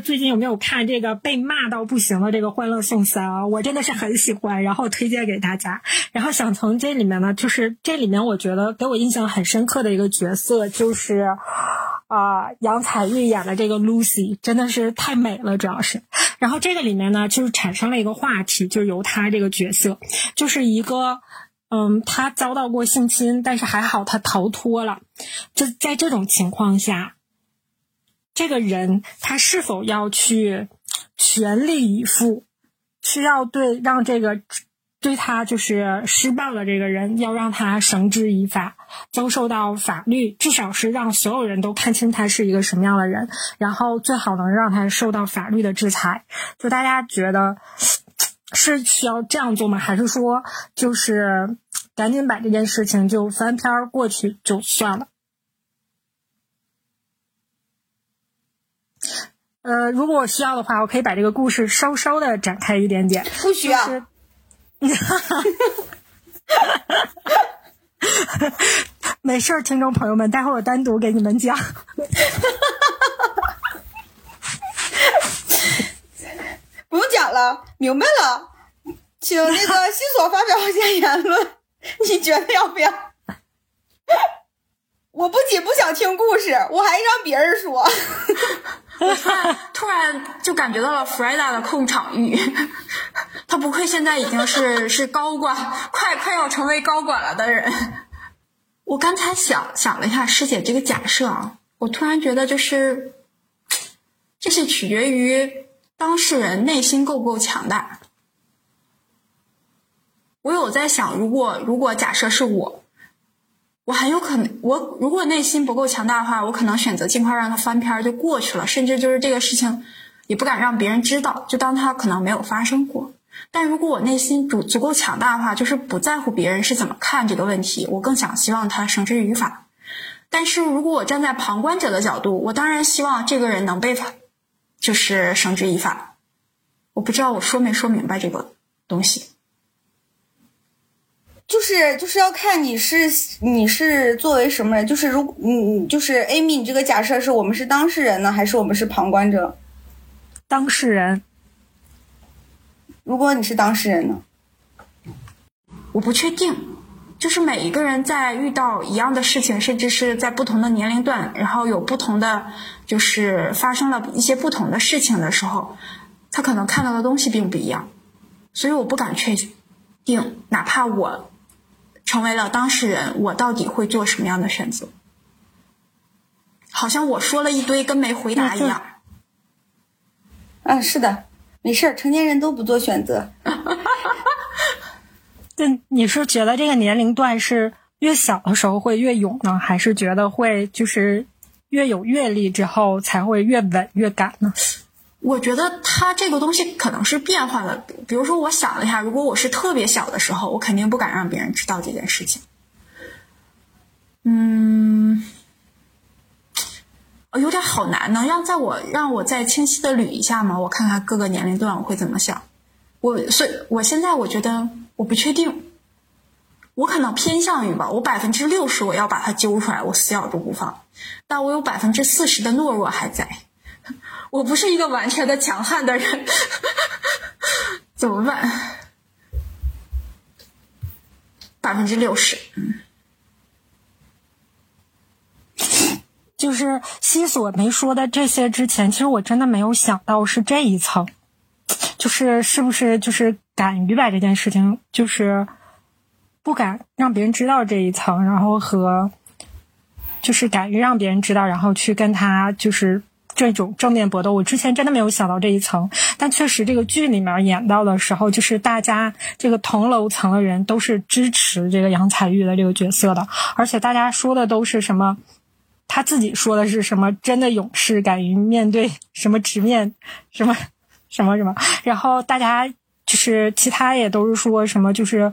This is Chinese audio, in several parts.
最近有没有看这个被骂到不行的这个《欢乐颂三》啊？我真的是很喜欢，然后推荐给大家。然后想从这里面呢，就是这里面我觉得给我印象很深刻的一个角色，就是啊、杨采钰演的这个 Lucy，真的是太美了，主要是。然后这个里面呢，就是产生了一个话题，就是由她这个角色，就是一个。嗯，她遭到过性侵，但是还好她逃脱了。就在这种情况下。这个人他是否要去全力以赴，需要对让这个对他就是施暴的这个人，要让他绳之以法，遭受到法律，至少是让所有人都看清他是一个什么样的人，然后最好能让他受到法律的制裁。就大家觉得是需要这样做吗？还是说就是赶紧把这件事情就翻篇过去就算了？呃，如果我需要的话，我可以把这个故事稍稍的展开一点点。不需要。就是、没事儿，听众朋友们，待会儿我单独给你们讲。不用讲了，明白了，请那个西索发表一下言论，你觉得要不要？我不仅不想听故事，我还让别人说。我突然突然就感觉到了 Freda 的控场欲，他不愧现在已经是是高管，快快要成为高管了的人。我刚才想想了一下师姐这个假设啊，我突然觉得就是，这是取决于当事人内心够不够强大。我有在想，如果如果假设是我。我很有可能，我如果内心不够强大的话，我可能选择尽快让他翻篇就过去了，甚至就是这个事情也不敢让别人知道，就当他可能没有发生过。但如果我内心足足够强大的话，就是不在乎别人是怎么看这个问题，我更想希望他绳之于法。但是如果我站在旁观者的角度，我当然希望这个人能被就是绳之以法。我不知道我说没说明白这个东西。就是就是要看你是你是作为什么人，就是如你就是 Amy，你这个假设是我们是当事人呢，还是我们是旁观者？当事人。如果你是当事人呢？我不确定，就是每一个人在遇到一样的事情，甚至是在不同的年龄段，然后有不同的就是发生了一些不同的事情的时候，他可能看到的东西并不一样，所以我不敢确定，哪怕我。成为了当事人，我到底会做什么样的选择？好像我说了一堆，跟没回答一样。嗯，是的，没事儿，成年人都不做选择。对，你是觉得这个年龄段是越小的时候会越勇呢，还是觉得会就是越有阅历之后才会越稳越敢呢？我觉得它这个东西可能是变化的。比如说，我想了一下，如果我是特别小的时候，我肯定不敢让别人知道这件事情。嗯，有点好难呢。让在我让我再清晰的捋一下吗？我看看各个年龄段我会怎么想。我所以，我现在我觉得我不确定，我可能偏向于吧。我百分之六十我要把它揪出来，我死咬住不放。但我有百分之四十的懦弱还在。我不是一个完全的强悍的人，怎么办？百分之六十，就是西索没说的这些之前，其实我真的没有想到是这一层，就是是不是就是敢于把这件事情，就是不敢让别人知道这一层，然后和就是敢于让别人知道，然后去跟他就是。这种正面搏斗，我之前真的没有想到这一层，但确实这个剧里面演到的时候，就是大家这个同楼层的人都是支持这个杨采钰的这个角色的，而且大家说的都是什么，他自己说的是什么真的勇士，敢于面对什么直面什么什么什么，然后大家就是其他也都是说什么就是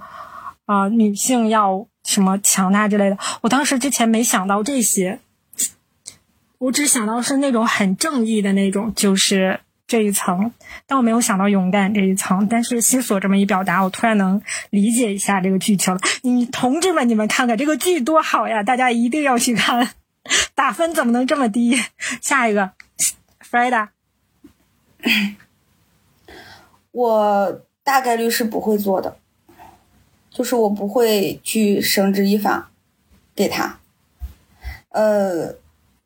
啊、女性要什么强大之类的。我当时之前没想到这些，我只想到是那种很正义的那种，就是这一层，但我没有想到勇敢这一层。但是西索这么一表达，我突然能理解一下这个剧情了。你同志们，你们看看这个剧多好呀！大家一定要去看，打分怎么能这么低？下一个 f r e d a 我大概率是不会做的，就是我不会去绳之以法给他。呃，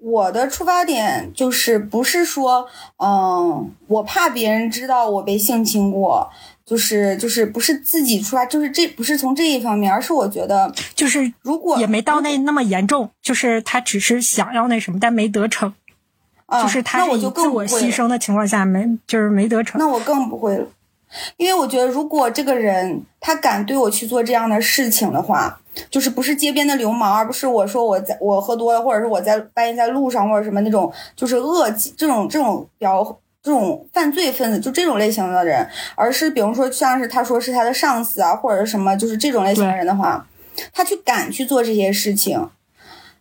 我的出发点就是不是说，嗯，我怕别人知道我被性侵过，就是就是不是自己出发，就是这不是从这一方面，而是我觉得就是如果也没到那那么严重，就是他只是想要那什么，但没得逞，啊，就是他以自我牺牲的情况下没就是没得逞。那我更不会了，因为我觉得，如果这个人他敢对我去做这样的事情的话，就是不是街边的流氓，而不是我说我在我喝多了，或者是我在半夜在路上，或者什么那种就是恶这种这种比较这种犯罪分子，就这种类型的人，而是比如说像是他说是他的上司啊，或者是什么，就是这种类型的人的话，他去敢去做这些事情，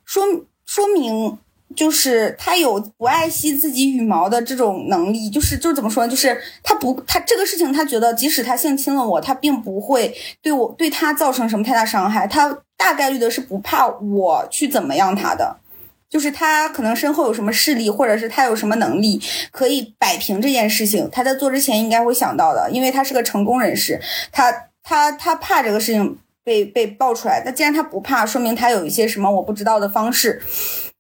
说说明就是他有不爱惜自己羽毛的这种能力，就是就怎么说？就是他不他这个事情，他觉得即使他性侵了我，他并不会对我对他造成什么太大伤害，他大概率的是不怕我去怎么样他的。就是他可能身后有什么势力，或者是他有什么能力可以摆平这件事情，他在做之前应该会想到的，因为他是个成功人士，他他他怕这个事情被被爆出来。那既然他不怕，说明他有一些什么我不知道的方式。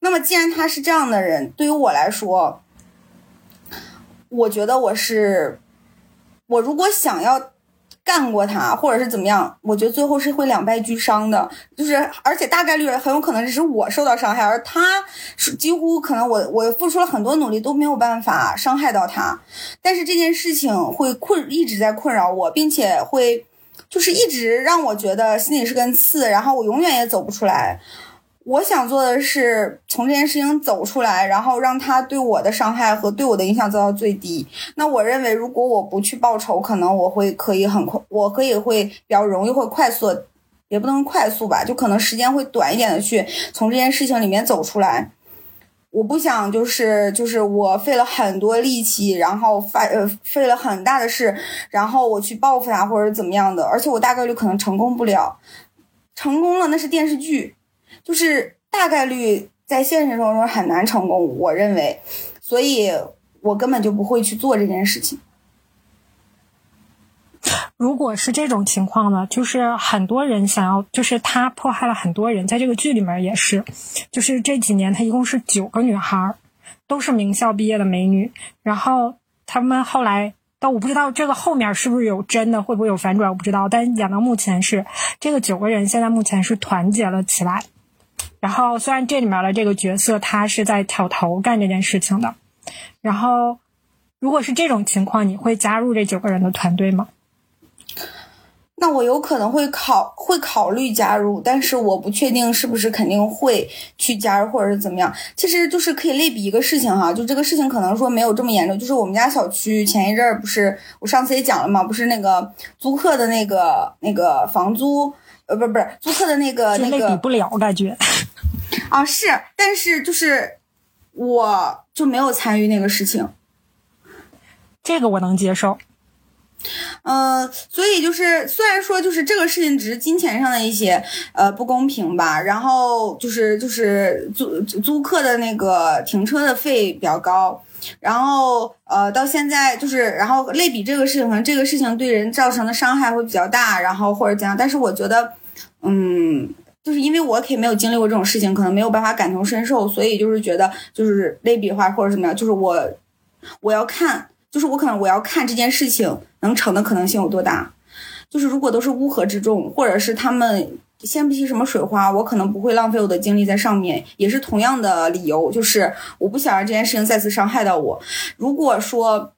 那么既然他是这样的人，对于我来说，我觉得我是，我如果想要干过他，或者是怎么样，我觉得最后是会两败俱伤的。就是而且大概率很有可能只是我受到伤害，而他是几乎可能我我付出了很多努力都没有办法伤害到他。但是这件事情会困一直在困扰我，并且会就是一直让我觉得心里是根刺，然后我永远也走不出来。我想做的是从这件事情走出来，然后让他对我的伤害和对我的影响降到最低。那我认为，如果我不去报仇，可能我会可以很快，我可以会比较容易会快速，也不能快速吧，就可能时间会短一点的去从这件事情里面走出来。我不想就是就是我费了很多力气，然后发呃费了很大的事，然后我去报复他或者怎么样的，而且我大概率可能成功不了。成功了那是电视剧，就是大概率在现实生活中很难成功，我认为，所以我根本就不会去做这件事情。如果是这种情况呢，就是很多人想要，就是他迫害了很多人，在这个剧里面也是，就是这几年他一共是九个女孩，都是名校毕业的美女，然后他们后来，但我不知道这个后面是不是有真的，会不会有反转，我不知道，但演到目前是这个九个人现在目前是团结了起来，然后虽然这里面的这个角色他是在挑头干这件事情的，然后如果是这种情况，你会加入这九个人的团队吗？那我有可能会考会考虑加入，但是我不确定是不是肯定会去加入，或者是怎么样。其实就是可以类比一个事情哈，就这个事情可能说没有这么严重，就是我们家小区前一阵儿不是我上次也讲了嘛，不是那个租客的那个那个房租，呃，不是不是租客的那个那个比不了，感觉。啊是，但是就是我就没有参与那个事情。这个我能接受。呃，所以就是虽然说就是这个事情只是金钱上的一些呃不公平吧，然后就是就是租租客的那个停车的费比较高，然后呃到现在就是然后类比这个事情，可能这个事情对人造成的伤害会比较大，然后或者怎样，但是我觉得嗯。就是因为我可以没有经历过这种事情，可能没有办法感同身受，所以就是觉得就是类比的话或者怎么样，就是我我要看，就是我可能我要看这件事情能成的可能性有多大。就是如果都是乌合之众，或者是他们掀不起什么水花，我可能不会浪费我的精力在上面，也是同样的理由，就是我不想让这件事情再次伤害到我。如果说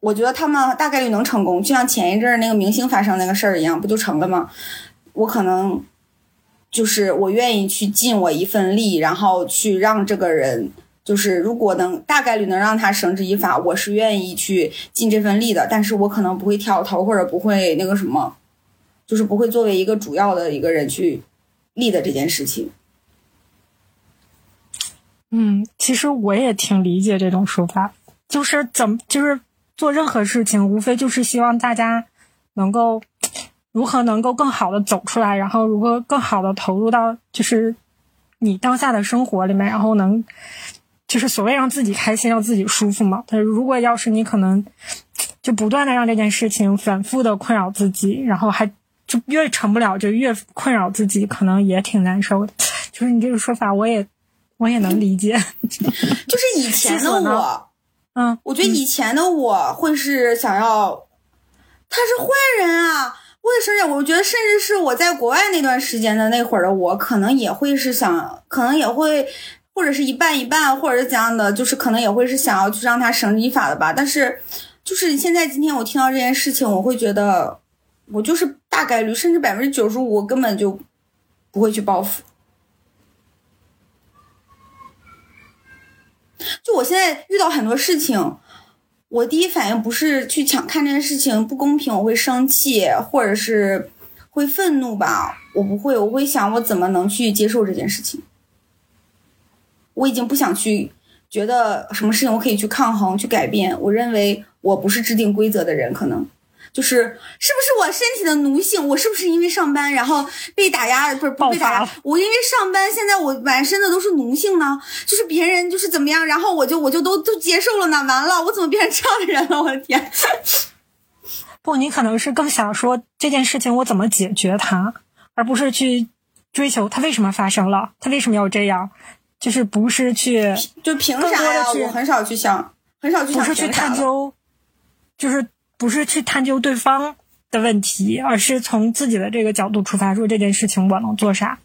我觉得他们大概率能成功，就像前一阵那个明星发生那个事儿一样，不就成了吗？我可能就是我愿意去尽我一份力，然后去让这个人就是如果能大概率能让他绳之以法，我是愿意去尽这份力的。但是我可能不会挑头，或者不会那个什么，就是不会作为一个主要的一个人去立的这件事情。嗯，其实我也挺理解这种说法，就是怎么就是做任何事情，无非就是希望大家能够如何能够更好的走出来，然后如何更好的投入到就是你当下的生活里面，然后能。就是所谓让自己开心，让自己舒服嘛。但是如果要是你可能就不断的让这件事情反复的困扰自己，然后还就越成不了，就越困扰自己，可能也挺难受的。就是你这个说法，我也我也能理解。就是以前的我，嗯，我觉得以前的我会是想要，他是坏人啊。我也是，我觉得甚至是我在国外那段时间的那会儿的我，可能也会是想，可能也会。或者是一半一半，或者是怎样的，就是可能也会是想要去让他绳之以法的吧。但是，就是现在今天我听到这件事情，我会觉得，我就是大概率，甚至百分之九十五，我根本就不会去报复。就我现在遇到很多事情，我第一反应不是去抢看这件事情不公平，我会生气，或者是会愤怒吧。我不会，我会想我怎么能去接受这件事情。我已经不想去觉得什么事情我可以去抗衡、去改变。我认为我不是制定规则的人，可能就是是不是我身体的奴性？我是不是因为上班然后被打压？不是不被打压，我因为上班，现在我满身的都是奴性呢？就是别人就是怎么样，然后我就我就都都接受了呢？完了，我怎么变成这样的人了？我的天！不，你可能是更想说这件事情我怎么解决它，而不是去追求它为什么发生了，它为什么要这样。就是不是去，就凭啥呀？我很少去想，很少去想。不是去探究，就是不是去探究对方的问题，而是从自己的这个角度出发，说这件事情我能做啥，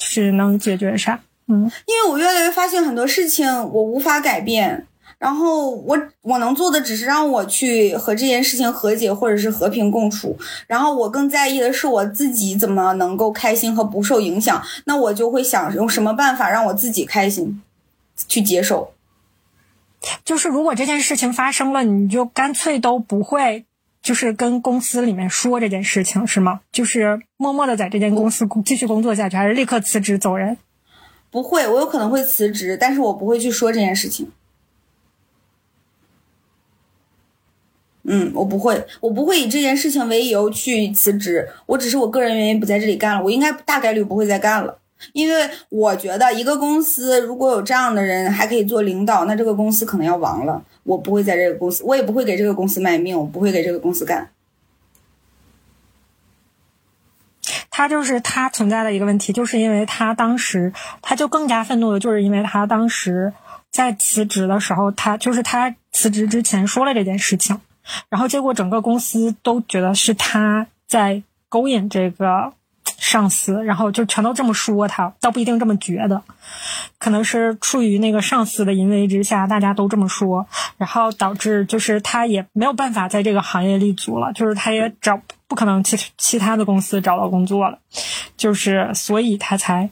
是能解决啥。嗯，因为我越来越发现很多事情我无法改变。然后我我能做的只是让我去和这件事情和解，或者是和平共处。然后我更在意的是我自己怎么能够开心和不受影响。那我就会想用什么办法让我自己开心，去接受。就是如果这件事情发生了，你就干脆都不会，就是跟公司里面说这件事情，是吗？就是默默的在这间公司继续工作下去，还是立刻辞职走人？不会，我有可能会辞职，但是我不会去说这件事情。嗯，我不会，我不会以这件事情为由去辞职。我只是我个人原因不在这里干了，我应该大概率不会再干了。因为我觉得一个公司如果有这样的人还可以做领导，那这个公司可能要亡了。我不会在这个公司，我也不会给这个公司卖命，我不会给这个公司干。他就是他存在的一个问题，就是因为他当时他就更加愤怒的，就是因为他当时在辞职的时候，他就是他辞职之前说了这件事情。然后结果整个公司都觉得是他在勾引这个上司，然后就全都这么说他，倒不一定这么觉得，可能是出于那个上司的淫威之下，大家都这么说，然后导致就是他也没有办法在这个行业立足了，就是他也找不可能其其他的公司找到工作了，就是所以他才。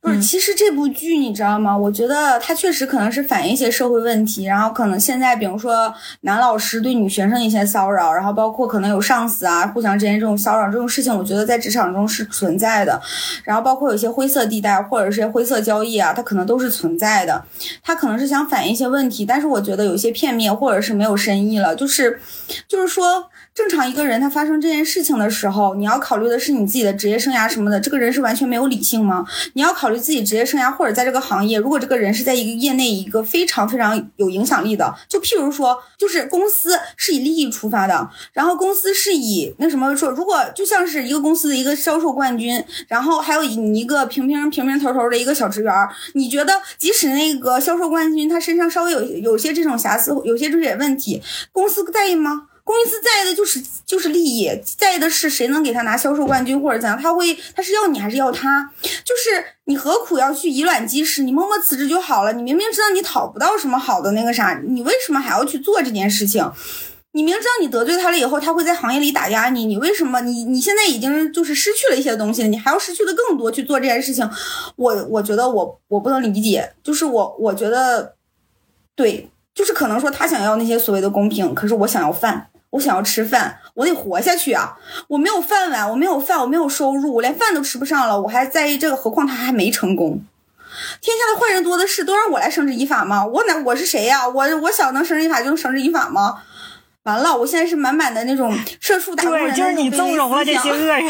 不是，其实这部剧你知道吗？我觉得它确实可能是反映一些社会问题，然后可能现在比如说男老师对女学生一些骚扰，然后包括可能有上司啊互相之间这种骚扰这种事情，我觉得在职场中是存在的。然后包括有些灰色地带或者是灰色交易啊，它可能都是存在的。它可能是想反映一些问题，但是我觉得有些片面或者是没有深意了。就是，就是说。正常一个人他发生这件事情的时候，你要考虑的是你自己的职业生涯什么的。这个人是完全没有理性吗？你要考虑自己职业生涯或者在这个行业，如果这个人是在一个业内一个非常非常有影响力的，就譬如说，就是公司是以利益出发的，然后公司是以那什么说，如果就像是一个公司的一个销售冠军，然后还有你一个平平平平头头的一个小职员，你觉得即使那个销售冠军他身上稍微有有些这种瑕疵，有些这些问题，公司在意吗？公司在意的就是就是利益，在意的是谁能给他拿销售冠军或者怎样，他会他是要你还是要他？就是你何苦要去以卵击石？你默默辞职就好了。你明明知道你讨不到什么好的那个啥，你为什么还要去做这件事情？你明知道你得罪他了以后，他会在行业里打压你，你为什么你你现在已经就是失去了一些东西了，你还要失去的更多去做这件事情？我我觉得我我不能理解，就是我我觉得，对，就是可能说他想要那些所谓的公平，可是我想要饭，我想要吃饭，我得活下去啊！我没有饭碗，我没有饭，我没有收入，我连饭都吃不上了，我还在意这个？何况他还没成功。天下的坏人多的是，都让我来绳之以法吗？我哪我是谁呀？我我想能绳之以法就能绳之以法吗？完了，我现在是满满的那种社畜打工人，就是你纵容了这些恶人，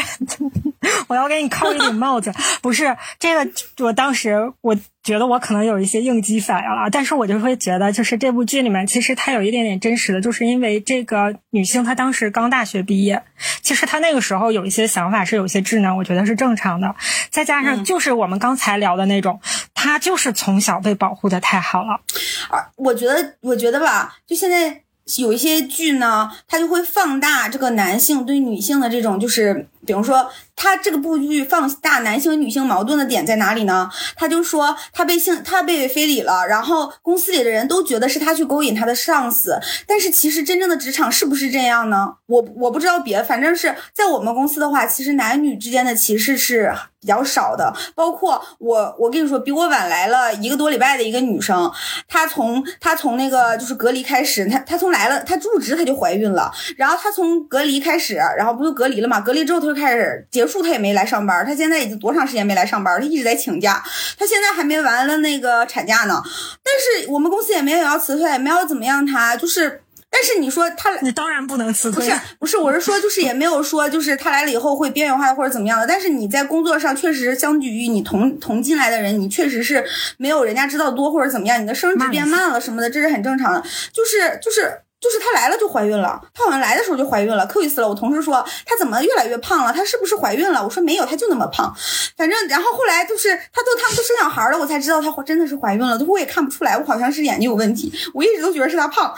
我要给你扣一顶帽子。不是这个，我当时我觉得我可能有一些应激反应了，但是我就会觉得，就是这部剧里面其实它有一点点真实的，就是因为这个女性她当时刚大学毕业，其实她那个时候有一些想法是有些稚嫩，我觉得是正常的。再加上就是我们刚才聊的那种，她就是从小被保护的太好了。啊，我觉得，我觉得吧，就现在。有一些剧呢，它就会放大这个男性对女性的这种，就是比如说。他这个部剧放大男性和女性矛盾的点在哪里呢？他就说他被性他被非礼了，然后公司里的人都觉得是他去勾引他的上司，但是其实真正的职场是不是这样呢？我我不知道别，反正是在我们公司的话，其实男女之间的歧视是比较少的。包括我，我跟你说，比我晚来了一个多礼拜的一个女生，她从她从那个就是隔离开始，她她从来了，她入职她就怀孕了，然后她从隔离开始，然后不就隔离了嘛？隔离之后她就开始结。束他也没来上班，他现在已经多长时间没来上班？他一直在请假，他现在还没完了那个产假呢。但是我们公司也没有要辞退，也没有怎么样他，就是，但是你说他，你当然不能辞退，不是不是，我是说就是也没有说就是他来了以后会边缘化或者怎么样的。但是你在工作上确实相比于你同同进来的人，你确实是没有人家知道多或者怎么样，你的升职变慢了什么的，这是很正常的。就是就是。就是她来了就怀孕了，她好像来的时候就怀孕了，可有意思了。我同事说她怎么越来越胖了，她是不是怀孕了？我说没有，她就那么胖。反正然后后来就是她都他们都生小孩了，我才知道她真的是怀孕了。就我也看不出来，我好像是眼睛有问题，我一直都觉得是她胖。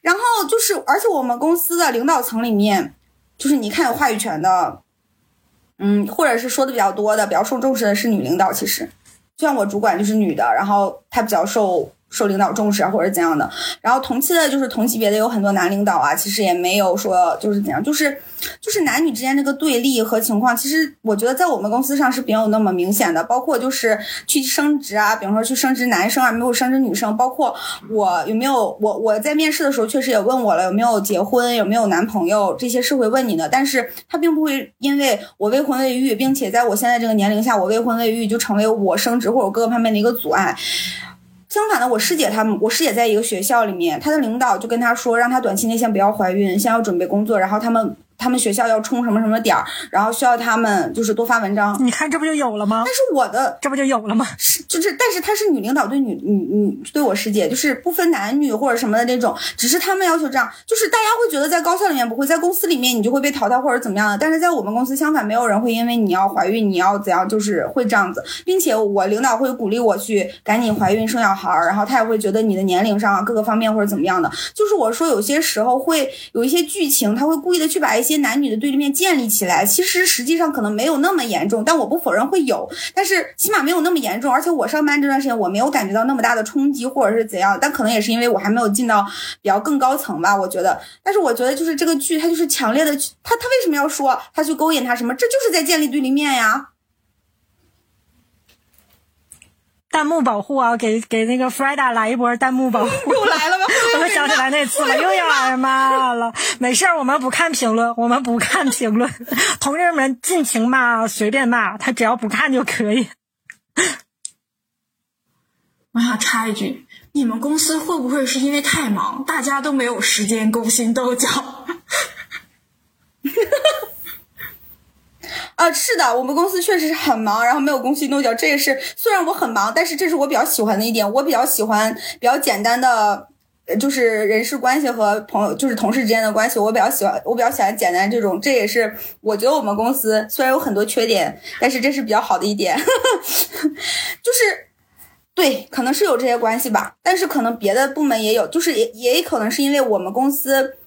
然后就是，而且我们公司的领导层里面，就是你看有话语权的，嗯，或者是说的比较多的、比较受重视的是女领导。其实，就像我主管就是女的，然后她比较受。受领导重视啊，或者怎样的，然后同期的就是同级别的有很多男领导啊，其实也没有说就是怎样，就是就是男女之间这个对立和情况，其实我觉得在我们公司上是没有那么明显的，包括就是去升职啊，比方说去升职男生啊，没有升职女生，包括我有没有我我在面试的时候确实也问我了有没有结婚，有没有男朋友，这些是会问你的，但是他并不会因为我未婚未育，并且在我现在这个年龄下我未婚未育就成为我升职或者各个方面的一个阻碍。相反的，我师姐她们，我师姐在一个学校里面，她的领导就跟她说，让她短期内先不要怀孕，先要准备工作，然后他们。他们学校要冲什么什么点儿，然后需要他们就是多发文章。你看这不就有了吗？但是我的这不就有了吗？是就是，但是她是女领导对女女女对我师姐，就是不分男女或者什么的那种，只是他们要求这样，就是大家会觉得在高校里面不会，在公司里面你就会被淘汰或者怎么样的，但是在我们公司相反，没有人会因为你要怀孕你要怎样，就是会这样子，并且我领导会鼓励我去赶紧怀孕生小孩儿，然后他也会觉得你的年龄上各个方面或者怎么样的，就是我说有些时候会有一些剧情，他会故意的去把一些些男女的对立面。建立起来，其实实际上可能没有那么严重，但我不否认会有，但是起码没有那么严重。而且我上班这段时间，我没有感觉到那么大的冲击或者是怎样，但可能也是因为我还没有进到比较更高层吧，我觉得。但是我觉得就是这个剧，它就是强烈的，他他为什么要说他去勾引他什么？这就是在建立对立面呀。弹幕保护啊，给给那个 Freda 来一波弹幕保护。又来了吗？我想起来那次 了，又要挨骂了。没事儿，我们不看评论，我们不看评论，同志们尽情骂，随便骂，他只要不看就可以。我想插一句，你们公司会不会是因为太忙，大家都没有时间勾心斗角？啊，是的，我们公司确实是很忙，然后没有勾心斗角，这也是虽然我很忙，但是这是我比较喜欢的一点。我比较喜欢比较简单的，就是人事关系和朋友，就是同事之间的关系，我比较喜欢，我比较喜欢简单这种。这也是我觉得我们公司虽然有很多缺点，但是这是比较好的一点，就是对，可能是有这些关系吧，但是可能别的部门也有，就是也也可能是因为我们公司。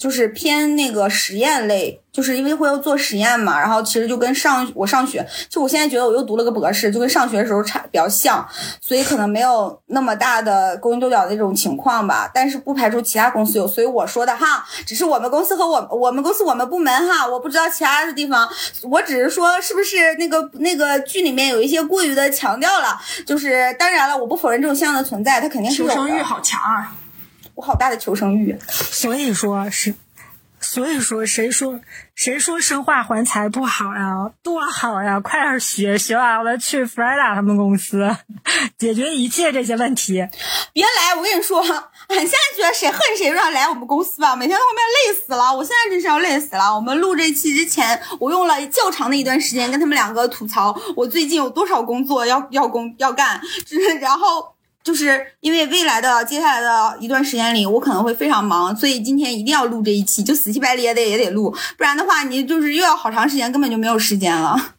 就是偏那个实验类，就是因为会要做实验嘛，然后其实就跟上我上学，就我现在觉得我又读了个博士，就跟上学的时候差比较像，所以可能没有那么大的勾心斗角的那种情况吧。但是不排除其他公司有，所以我说的哈，只是我们公司和我我们公司我们部门哈，我不知道其他的地方，我只是说是不是那个那个剧里面有一些过于的强调了，就是当然了，我不否认这种现象的存在，它肯定是有求生欲的。好强啊！我好大的求生欲。所以说是，所以说谁说谁说生化环材不好呀？多好呀！快点学学完了去弗莱达他们公司，解决一切这些问题。别来！我跟你说，俺现在觉得谁恨谁让来我们公司吧，每天在后面累死了。我现在真是要累死了。我们录这期之前，我用了较长的一段时间跟他们两个吐槽我最近有多少工作要要工要干，就是然后。就是因为未来的接下来的一段时间里，我可能会非常忙，所以今天一定要录这一期，就死乞白咧的也得录，不然的话你就是又要好长时间，根本就没有时间了。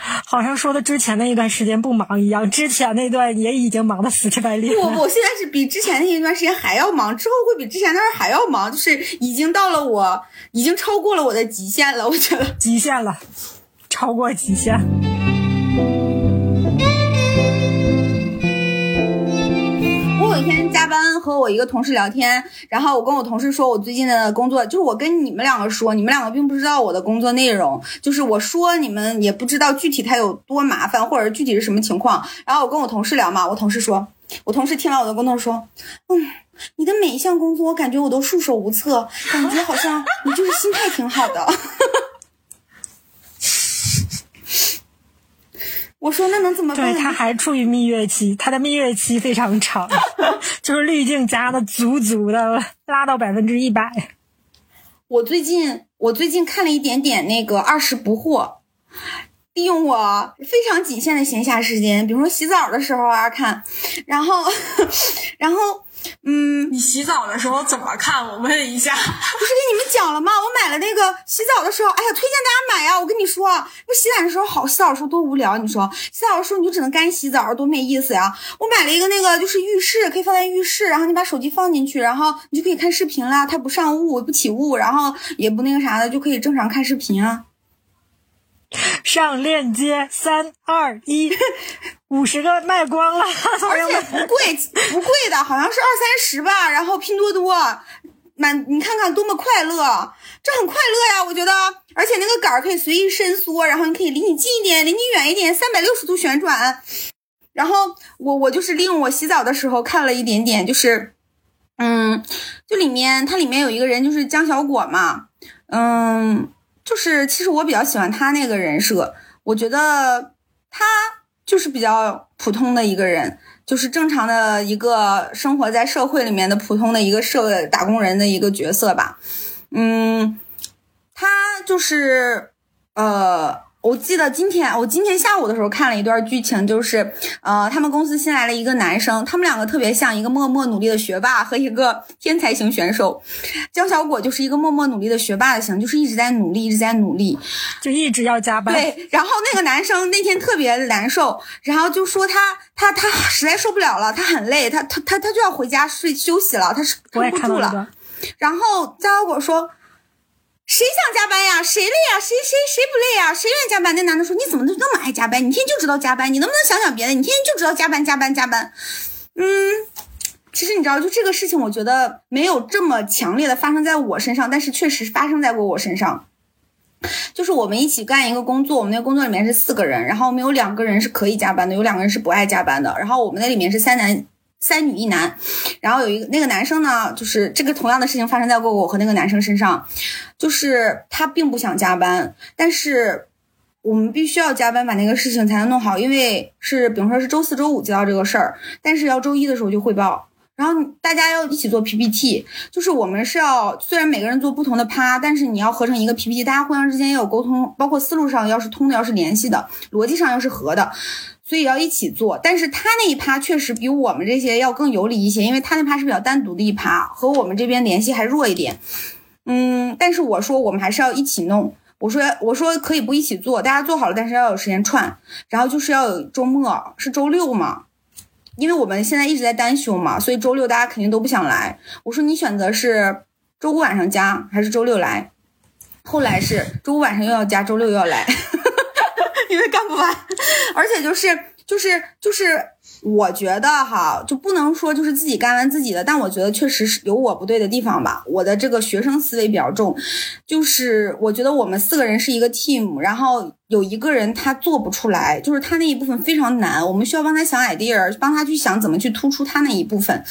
好像说的之前那一段时间不忙一样，之前那段也已经忙得死乞白咧我了。我现在是比之前那一段时间还要忙，之后会比之前那段还要忙，就是已经到了我已经超过了我的极限了，我觉得。极限了，超过极限。天加班和我一个同事聊天，然后我跟我同事说我最近的工作，就是我跟你们两个说，你们两个并不知道我的工作内容，就是我说你们也不知道具体它有多麻烦，或者具体是什么情况。然后我跟我同事聊嘛，我同事说，我同事听完我的工作说，嗯。你的每一项工作，我感觉我都束手无策，感觉好像你就是心态挺好的。我说那能怎么办对，他还处于蜜月期，他的蜜月期非常长，就是滤镜加的足足的了，拉到百分之一百。我最近我最近看了一点点那个二十不惑，利用我非常仅限的闲暇时间，比如说洗澡的时候啊看，然后 然后嗯，你洗澡的时候怎么看？我问一下。不是跟你们讲了吗？我买了那个洗澡的时候，哎呀，推荐大家买呀！我跟你说，不洗澡的时候好，洗澡的时候多无聊。你说洗澡的时候你就只能干洗澡，多没意思呀！我买了一个那个就是浴室，可以放在浴室，然后你把手机放进去，然后你就可以看视频啦。它不上雾，不起雾，然后也不那个啥的，就可以正常看视频啊。上链接，三二一，五十个卖光了，而且。不贵，不贵的，好像是二三十吧。然后拼多多，满你看看多么快乐，这很快乐呀，我觉得。而且那个杆儿可以随意伸缩，然后你可以离你近一点，离你远一点，三百六十度旋转。然后我我就是利用我洗澡的时候看了一点点，就是，嗯，就里面它里面有一个人就是江小果嘛，嗯，就是其实我比较喜欢他那个人设，我觉得他就是比较普通的一个人，就是正常的一个生活在社会里面的普通的一个社打工人的一个角色吧。嗯，他就是呃。我记得今天，我今天下午的时候看了一段剧情，就是，呃，他们公司新来了一个男生，他们两个特别像一个默默努力的学霸和一个天才型选手。江小果就是一个默默努力的学霸的型，就是一直在努力，一直在努力。就一直要加班。对，然后那个男生那天特别难受，然后就说他他他实在受不了了，他很累，他他他他就要回家睡休息了，他是撑不住了。然后江小果说：“谁想加班呀？谁累呀？谁谁谁不累呀？谁愿意加班？”那男的说：“你怎么就那么爱加班？你天天就知道加班，你能不能想想别的？你天天就知道加班加班加班。”嗯，其实你知道，就这个事情，我觉得没有这么强烈的发生在我身上，但是确实发生在过我身上。就是我们一起干一个工作，我们那个工作里面是四个人，然后我们有两个人是可以加班的，有两个人是不爱加班的。然后我们那里面是三男三女一男，然后有一个那个男生呢，就是这个同样的事情发生在过我和那个男生身上，就是他并不想加班，但是我们必须要加班把那个事情才能弄好，因为是比如说是周四周五接到这个事儿，但是要周一的时候就汇报。然后大家要一起做 PPT，就是我们是要虽然每个人做不同的趴，但是你要合成一个 PPT，大家互相之间也有沟通，包括思路上要是通的，要是联系的，逻辑上要是合的，所以要一起做。但是他那一趴确实比我们这些要更有理一些，因为他那趴是比较单独的一趴，和我们这边联系还弱一点。嗯，但是我说我们还是要一起弄。我说我说可以不一起做，大家做好了，但是要有时间串，然后就是要有周末，是周六嘛？因为我们现在一直在单休嘛，所以周六大家肯定都不想来。我说你选择是周五晚上加还是周六来？后来是周五晚上又要加，周六又要来，干不完，而且就是就是就是，我觉得哈，就不能说就是自己干完自己的，但我觉得确实是有我不对的地方吧。我的这个学生思维比较重，就是我觉得我们四个人是一个 team，然后有一个人他做不出来，就是他那一部分非常难，我们需要帮他想 idea，帮他去想怎么去突出他那一部分。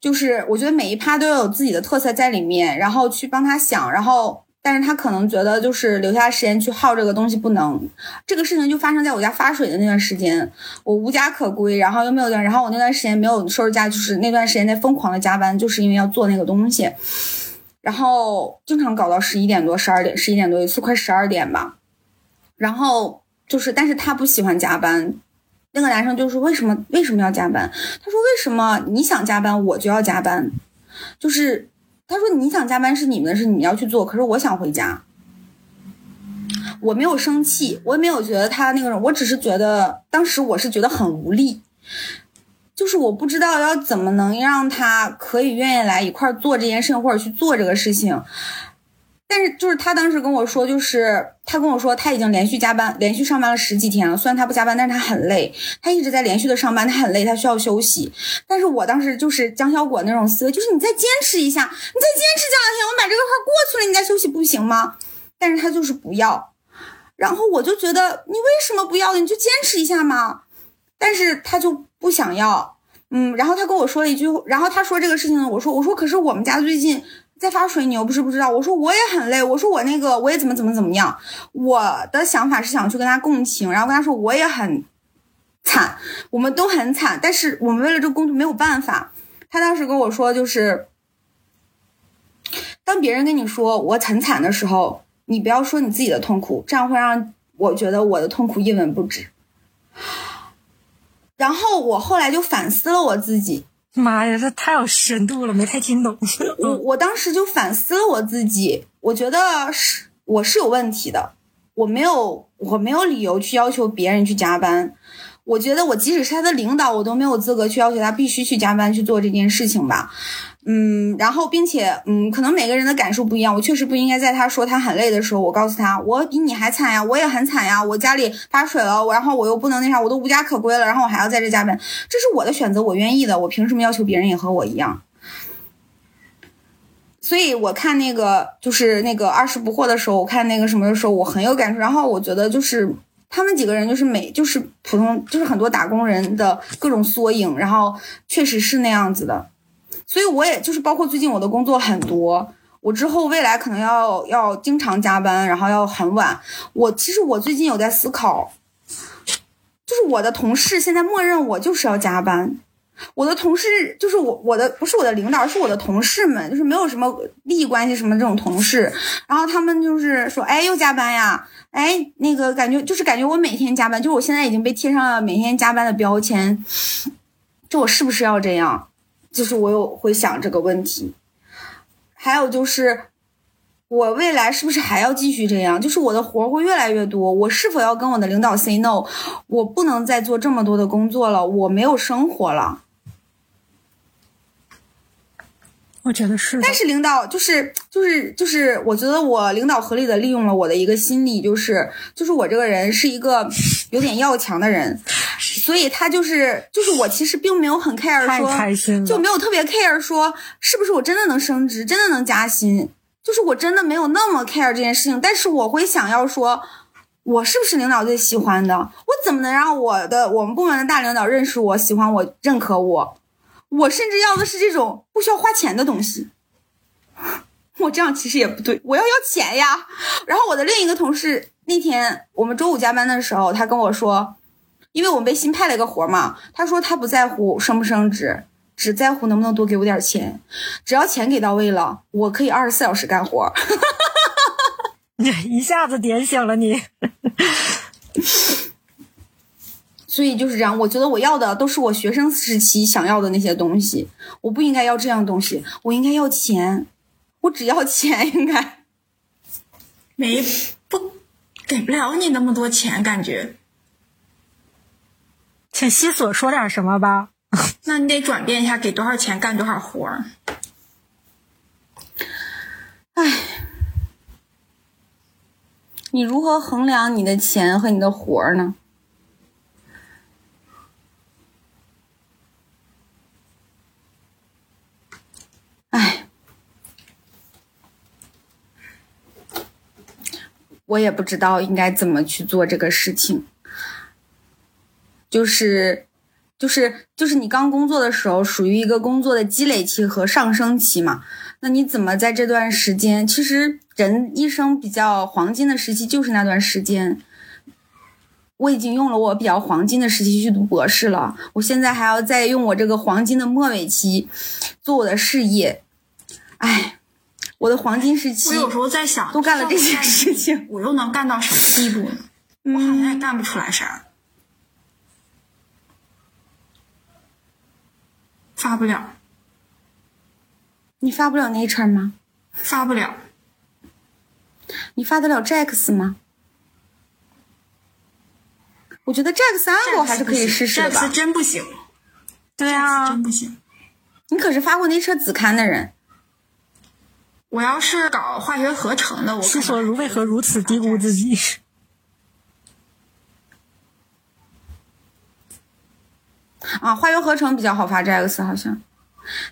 就是我觉得每一趴都要有自己的特色在里面，然后去帮他想，然后。但是他可能觉得就是留下时间去耗这个东西不能，这个事情就发生在我家发水的那段时间，我无家可归，然后又没有然后我那段时间没有收拾家，就是那段时间在疯狂的加班，就是因为要做那个东西，然后经常搞到十一点多、十二点、十一点多一次，快十二点吧。然后就是，但是他不喜欢加班，那个男生就说为什么为什么要加班？他说为什么你想加班我就要加班，就是。他说：“你想加班是你们的事，你们要去做。可是我想回家，我没有生气，我也没有觉得他那个人，我只是觉得当时我是觉得很无力，就是我不知道要怎么能让他可以愿意来一块儿做这件事，或者去做这个事情。”但是就是他当时跟我说，就是他跟我说他已经连续加班，连续上班了十几天了。虽然他不加班，但是他很累，他一直在连续的上班，他很累，他需要休息。但是我当时就是江小果那种思维，就是你再坚持一下，你再坚持这两天，我把这个块过去了，你再休息不行吗？但是他就是不要。然后我就觉得你为什么不要呢？你就坚持一下嘛。但是他就不想要，嗯。然后他跟我说了一句，然后他说这个事情呢，我说我说可是我们家最近。在发水，你又不是不知道。我说我也很累，我说我那个我也怎么怎么怎么样。我的想法是想去跟他共情，然后跟他说我也很惨，我们都很惨，但是我们为了这个工作没有办法。他当时跟我说，就是当别人跟你说我很惨的时候，你不要说你自己的痛苦，这样会让我觉得我的痛苦一文不值。然后我后来就反思了我自己。妈呀，这太有深度了，没太听懂。我 我当时就反思了我自己，我觉得是我是有问题的，我没有我没有理由去要求别人去加班。我觉得我即使是他的领导，我都没有资格去要求他必须去加班去做这件事情吧。嗯，然后并且，嗯，可能每个人的感受不一样。我确实不应该在他说他很累的时候，我告诉他我比你还惨呀，我也很惨呀，我家里发水了，然后我又不能那啥，我都无家可归了，然后我还要在这加班，这是我的选择，我愿意的，我凭什么要求别人也和我一样？所以我看那个就是那个二十不惑的时候，我看那个什么的时候，我很有感触。然后我觉得就是他们几个人就是每就是普通就是很多打工人的各种缩影，然后确实是那样子的。所以我也就是包括最近我的工作很多，我之后未来可能要要经常加班，然后要很晚。我其实我最近有在思考，就是我的同事现在默认我就是要加班，我的同事就是我我的不是我的领导，是我的同事们，就是没有什么利益关系什么这种同事，然后他们就是说，哎，又加班呀，哎，那个感觉就是感觉我每天加班，就是我现在已经被贴上了每天加班的标签，就我是不是要这样？就是我有会想这个问题，还有就是我未来是不是还要继续这样？就是我的活会越来越多，我是否要跟我的领导 say no？我不能再做这么多的工作了，我没有生活了。我觉得是，但是领导就是就是就是，我觉得我领导合理的利用了我的一个心理，就是就是我这个人是一个有点要强的人。所以他就是就是我其实并没有很 care 说，就没有特别 care 说是不是我真的能升职，真的能加薪，就是我真的没有那么 care 这件事情。但是我会想要说，我是不是领导最喜欢的？我怎么能让我的我们部门的大领导认识我、喜欢我、认可我？我甚至要的是这种不需要花钱的东西。我这样其实也不对，我要要钱呀。然后我的另一个同事那天我们周五加班的时候，他跟我说。因为我们被新派了一个活嘛，他说他不在乎升不升职，只在乎能不能多给我点钱，只要钱给到位了，我可以二十四小时干活。你一下子点醒了你，所以就是这样我觉得我要的都是我学生时期想要的那些东西我不应该要这样东西我应该要钱我只要钱应该。没不给不了你那么多钱感觉。请西索说点什么吧 那你得转变一下给多少钱干多少活唉。你如何衡量你的钱和你的活呢？我也不知道应该怎么去做这个事情。就是，就是，就是你刚工作的时候，属于一个工作的积累期和上升期嘛。那你怎么在这段时间？其实人一生比较黄金的时期就是那段时间。我已经用了我比较黄金的时期去读博士了，我现在还要再用我这个黄金的末尾期做我的事业。哎，我的黄金时期我有时候在想，都干了这些事情，我又能干到什么地步呢？我好像也干不出来啥，发不了，你发不了 Nature 吗？发不了。你发得了 Jax 吗？我觉得 Jax Angle 还是可以试试的吧这次。真不行，对啊真，不行。你可是发过 Nature 子刊的人，我要是搞化学合成的，我可能西索如为何如此低估自己？啊，化学合成比较好发 Jax 好像，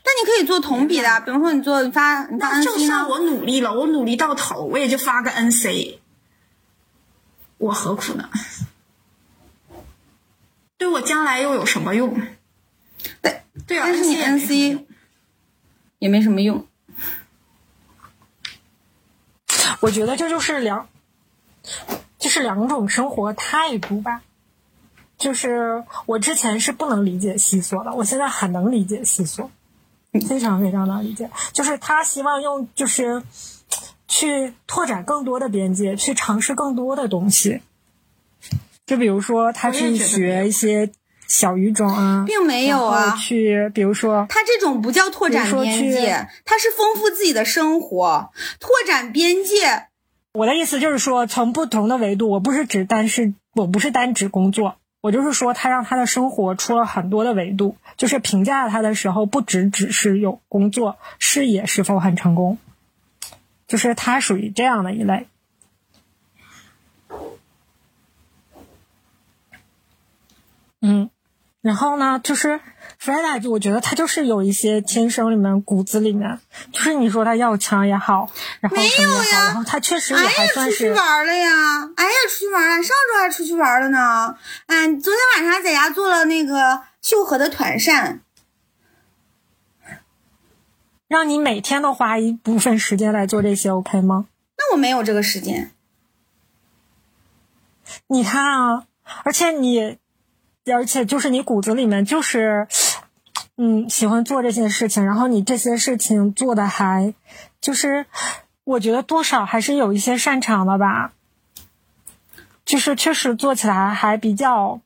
但你可以做同比的，比如说你做你发你发那就 NC 就？算我努力了，我努力到头，我也就发个 NC，我何苦呢？对我将来又有什么用？对对啊，但是你 NC 也没什么用。我觉得这就是两，就是两种生活态度吧。就是我之前是不能理解西索的，我现在很能理解西索，非常非常能理解。就是他希望用就是去拓展更多的边界，去尝试更多的东西。就比如说，他去学一些小语种啊，并没有啊去比如说他这种不叫拓展边界，它是丰富自己的生活。拓展边界，我的意思就是说，从不同的维度，我不是指单是，我不是单指工作，我就是说，他让他的生活出了很多的维度，就是评价他的时候，不只只是有工作，事业是否很成功，就是他属于这样的一类。嗯，然后呢，就是 Freda，就我觉得他就是有一些天生里面骨子里面，就是你说他要强也好，然后没什么也好，有呀然后他确实也还算是。出去玩了呀，哎呀出去玩了，上周还出去玩了呢。哎昨天晚上还在家做了那个秀禾的团扇。让你每天都花一部分时间来做这些，OK 吗？那我没有这个时间，你看啊，而且你，而且就是你骨子里面就是，嗯，喜欢做这些事情，然后你这些事情做的还，就是，我觉得多少还是有一些擅长的吧，就是确实做起来还比较。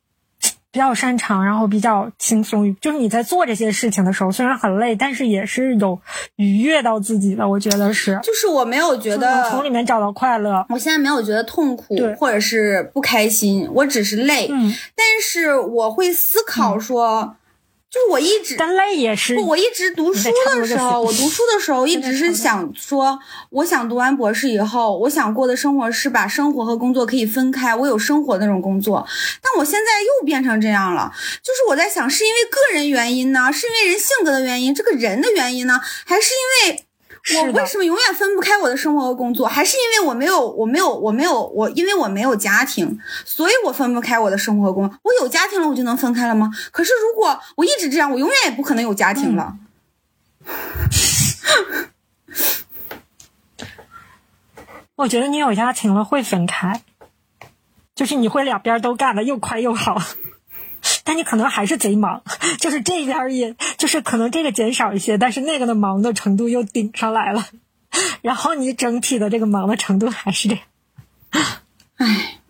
比较擅长，然后比较轻松，就是你在做这些事情的时候，虽然很累，但是也是有愉悦到自己的，我觉得是。就是我没有觉得从里面找到快乐。我现在没有觉得痛苦或者是不开心，我只是累。嗯，但是我会思考说，就是我一直但累也是不，我一直读书的时候，我读书的时候一直是想说，我想读完博士以后，我想过的生活是把生活和工作可以分开，我有生活那种工作。但我现在又变成这样了，就是我在想，是因为个人原因呢，是因为人性格的原因，这个人的原因呢，还是因为？我为什么永远分不开我的生活和工作？还是因为我没有，我没有，我没有，我因为我没有家庭，所以我分不开我的生活和工作。我有家庭了，我就能分开了吗？可是如果我一直这样，我永远也不可能有家庭了。我觉得你有家庭了会分开，就是你会两边都干的又快又好，但你可能还是贼忙，就是这边也就是可能这个减少一些，但是那个的忙的程度又顶上来了，然后你整体的这个忙的程度还是这样。唉，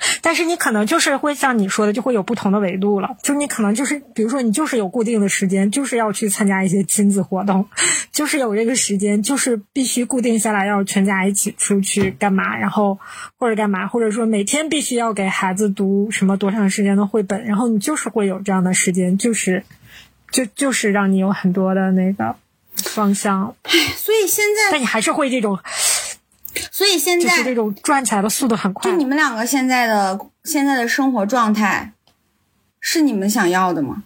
但是你可能就是会像你说的，就会有不同的维度了。就你可能就是，比如说你就是有固定的时间，就是要去参加一些亲子活动，就是有这个时间，就是必须固定下来要全家一起出去干嘛，然后或者干嘛，或者说每天必须要给孩子读什么多长时间的绘本，然后你就是会有这样的时间，就是就就是让你有很多的那个方向，所以现在但你还是会这种所以现在就是这种转起来的速度很快就。你们两个现在的现在的生活状态，是你们想要的吗？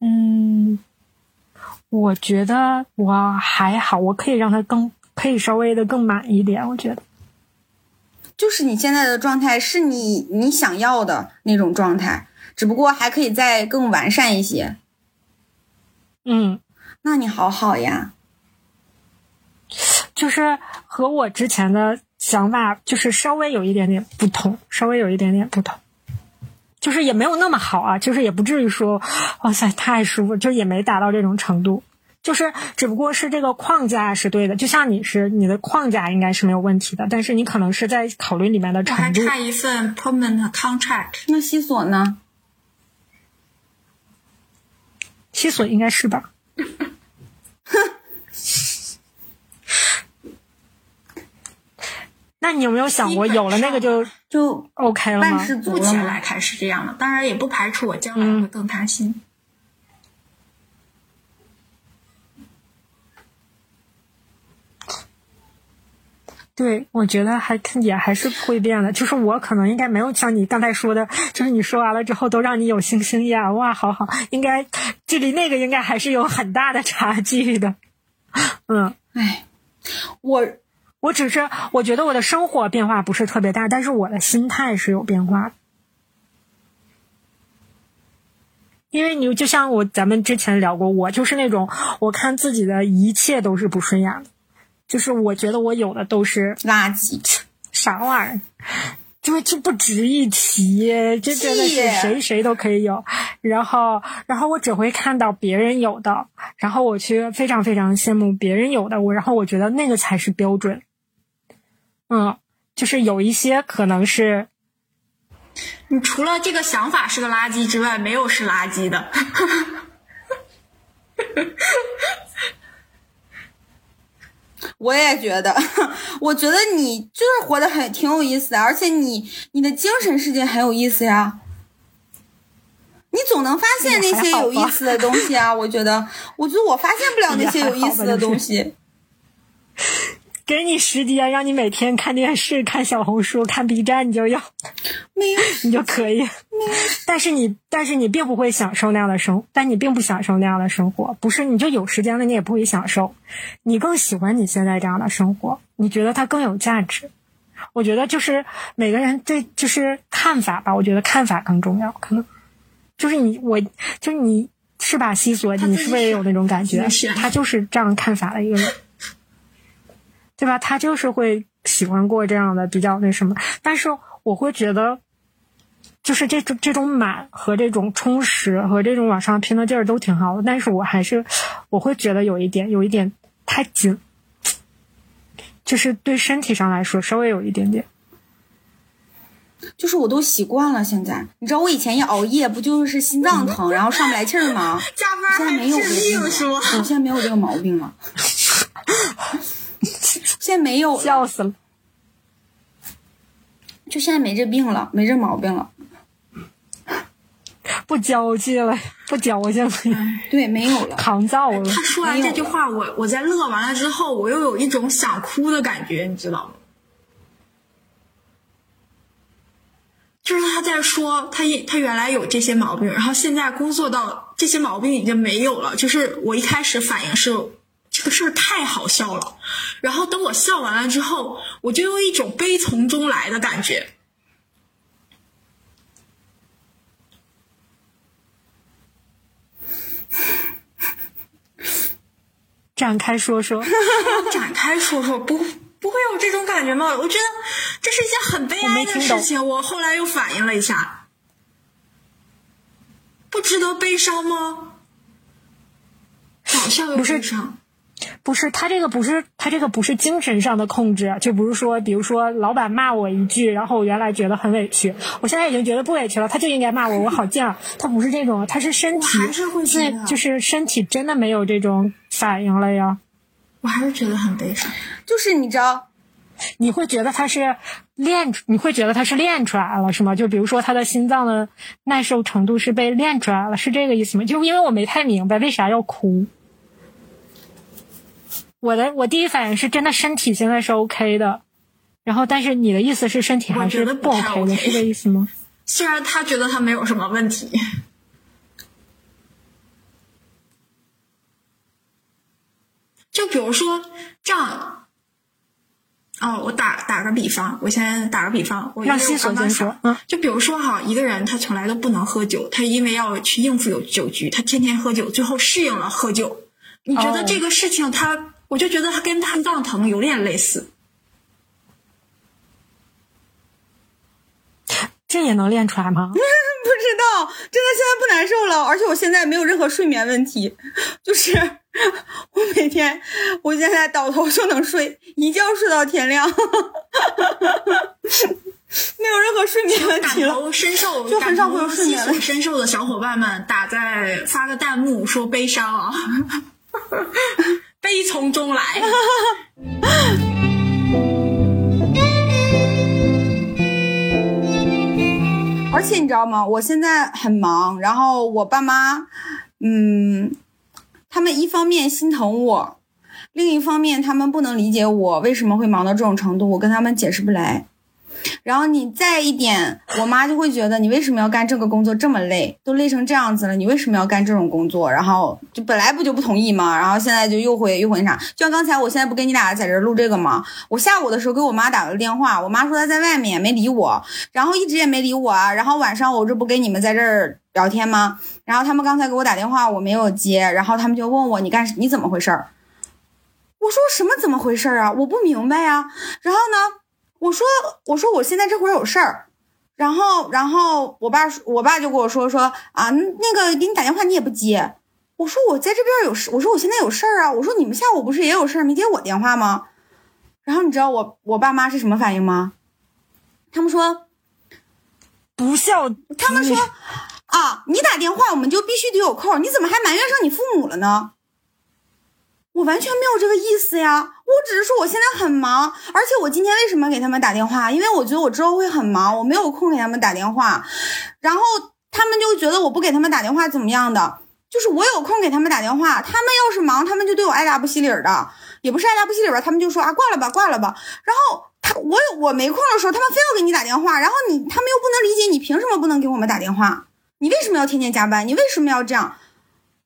嗯，我觉得我还好，我可以让它更，可以稍微的更满一点。我觉得，就是你现在的状态是你你想要的那种状态，只不过还可以再更完善一些。嗯，那你好好呀，就是和我之前的想法就是稍微有一点点不同，稍微有一点点不同。就是也没有那么好啊，就是也不至于说，哇塞太舒服，就也没达到这种程度。就是只不过是这个框架是对的，就像你是你的框架应该是没有问题的，但是你可能是在考虑里面的程度。差一份 permanent contract。那西索呢？西索应该是吧？那你有没有想过，有了那个就就 OK 了吗？万事足目了吗？前来看是这样的，当然也不排除我将来会更贪心。对，我觉得还也还是会变的。就是我可能应该没有像你刚才说的，就是你说完了之后都让你有星星呀，哇，好好，应该距离那个应该还是有很大的差距的。嗯，哎，我我只是我觉得我的生活变化不是特别大，但是我的心态是有变化的。因为你就像我咱们之前聊过，我就是那种我看自己的一切都是不顺眼的，就是我觉得我有的都是垃圾，啥玩意儿？就就不值一提，这真的是谁谁都可以有。然后，然后我只会看到别人有的，然后我去非常非常羡慕别人有的，我然后我觉得那个才是标准。嗯，就是有一些可能是你除了这个想法是个垃圾之外，没有是垃圾的。我也觉得，我觉得你就是活得很挺有意思的，而且你你的精神世界很有意思呀。你总能发现那些有意思的东西啊！我觉得，我觉得我发现不了那些有意思的东西。给你时间，让你每天看电视、看小红书、看 B 站，你就要，没有，你就可以。但是你，但是你并不会享受那样的生，但你并不享受那样的生活。不是，你就有时间了，你也不会享受。你更喜欢你现在这样的生活，你觉得它更有价值。我觉得就是每个人对就是看法吧，我觉得看法更重要，可能就是你我就是你是吧？西索，你是不是也有那种感觉是？他就是这样看法的一个人。对吧？他就是会喜欢过这样的比较那什么，但是我会觉得，就是这种这种满和这种充实和这种往上拼的劲儿都挺好的，但是我还是我会觉得有一点有一点太紧，就是对身体上来说稍微有一点点。就是我都习惯了。现在你知道我以前一熬夜不就是心脏疼，然后上不来气儿吗？加我现在班还没有这个治病病是我现在没有这个毛病了。现在没有了，笑死了！就现在没这病了，没这毛病了。不娇气了，不矫情了，对，没有了。抗造了。他说完这句话，我我在乐完了之后，我又有一种想哭的感觉，你知道吗？就是他在说他也他原来有这些毛病，然后现在工作到这些毛病已经没有了。就是我一开始反应是这个事儿太好笑了，然后等我笑完了之后，我就有一种悲从中来的感觉。展开说说，展开说说，不不会有这种感觉吗？我觉得这是一件很悲哀的事情。我后来又反应了一下，不值得悲伤吗？搞笑又悲伤。不是他这个不是他这个不是精神上的控制，就不是说，比如说老板骂我一句，然后我原来觉得很委屈，我现在已经觉得不委屈了，他就应该骂我，我好犟。他不是这种，他是身体我还是会觉得就是身体真的没有这种反应了呀。我还是觉得很悲伤。就是你知道，你会觉得他是练，你会觉得他是练出来了，是吗？就比如说他的心脏的耐受程度是被练出来了，是这个意思吗？就因为我没太明白为啥要哭。我的我第一反应是真的身体现在是 OK 的，然后但是你的意思是身体还是不 OK 的，是这意思吗？虽然他觉得他没有什么问题。就比如说这样，哦，我打打个比方，我先打个比方，我让西索先说，嗯，就比如说哈，一个人他从来都不能喝酒，他因为要去应付有酒局，他天天喝酒，最后适应了喝酒。你觉得这个事情他，我就觉得他跟他脏疼有点类似。这也能练出来吗？不知道，真的现在不难受了，而且我现在没有任何睡眠问题，就是。我每天，我现在倒头就能睡，一觉睡到天亮，没有任何睡眠问题了。感同身受，就很少会有睡眠。感身受的小伙伴们，打在发个弹幕说悲伤啊，悲从中来。而且你知道吗？我现在很忙，然后我爸妈，嗯。他们一方面心疼我，另一方面他们不能理解我为什么会忙到这种程度，我跟他们解释不来。然后你再一点，我妈就会觉得你为什么要干这个工作这么累，都累成这样子了，你为什么要干这种工作？然后就本来不就不同意吗？然后现在就又会又会那啥。就像刚才，我现在不跟你俩在这录这个吗？我下午的时候给我妈打了个电话，我妈说她在外面没理我，然后一直也没理我啊。然后晚上我这不跟你们在这儿。聊天吗？然后他们刚才给我打电话，我没有接，然后他们就问我你干你怎么回事儿？我说什么怎么回事儿啊？我不明白呀。然后呢，我说我说我现在这会儿有事儿。然后然后我爸我爸就跟我说说啊那个给你打电话你也不接。我说我在这边有事，我说我现在有事儿啊。我说你们下午不是也有事儿没接我电话吗？然后你知道我我爸妈是什么反应吗？他们说不孝。他们说。啊！你打电话我们就必须得有空，你怎么还埋怨上你父母了呢？我完全没有这个意思呀，我只是说我现在很忙，而且我今天为什么给他们打电话？因为我觉得我之后会很忙，我没有空给他们打电话。然后他们就觉得我不给他们打电话怎么样的？就是我有空给他们打电话，他们要是忙，他们就对我爱答不理的，也不是爱答不理吧，他们就说啊挂了吧，挂了吧。然后他我有我没空的时候，他们非要给你打电话，然后你他们又不能理解你凭什么不能给我们打电话？你为什么要天天加班？你为什么要这样？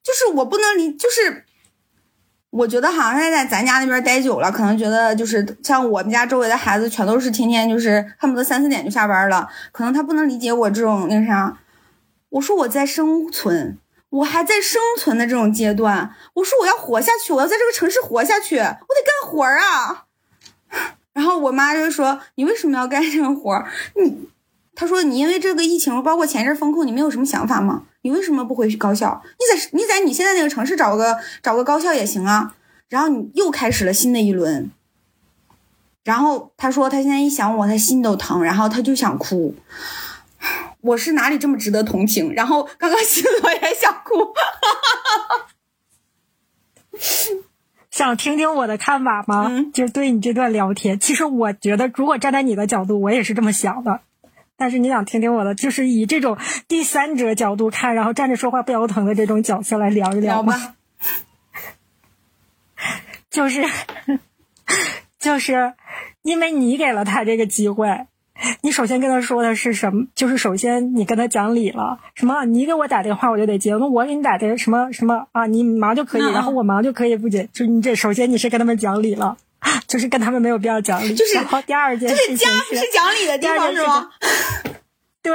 就是我不能理，就是我觉得好像在咱家那边待久了，可能觉得就是像我们家周围的孩子全都是天天就是恨不得三四点就下班了，可能他不能理解我这种那啥。我说我在生存，我还在生存的这种阶段。我说我要活下去，我要在这个城市活下去，我得干活啊。然后我妈就说：“你为什么要干这个活？你。”他说：“你因为这个疫情，包括前阵风控，你没有什么想法吗？你为什么不回去高校？你在你在你现在那个城市找个找个高校也行啊。”然后你又开始了新的一轮。然后他说：“他现在一想我，他心都疼，然后他就想哭。我是哪里这么值得同情？然后刚刚心我也想哭，想听听我的看法吗？就是对你这段聊天，其实我觉得，如果站在你的角度，我也是这么想的。”但是你想听听我的，就是以这种第三者角度看，然后站着说话不腰疼的这种角色来聊一聊吧。就是，就是因为你给了他这个机会，你首先跟他说的是什么？就是首先你跟他讲理了，什么？你给我打电话我就得接，那我给你打的什么什么啊？你忙就可以，然后我忙就可以不接。就你这首先你是跟他们讲理了。就是跟他们没有必要讲理，就是然后第二件事情是家不是讲理的地方是吗？对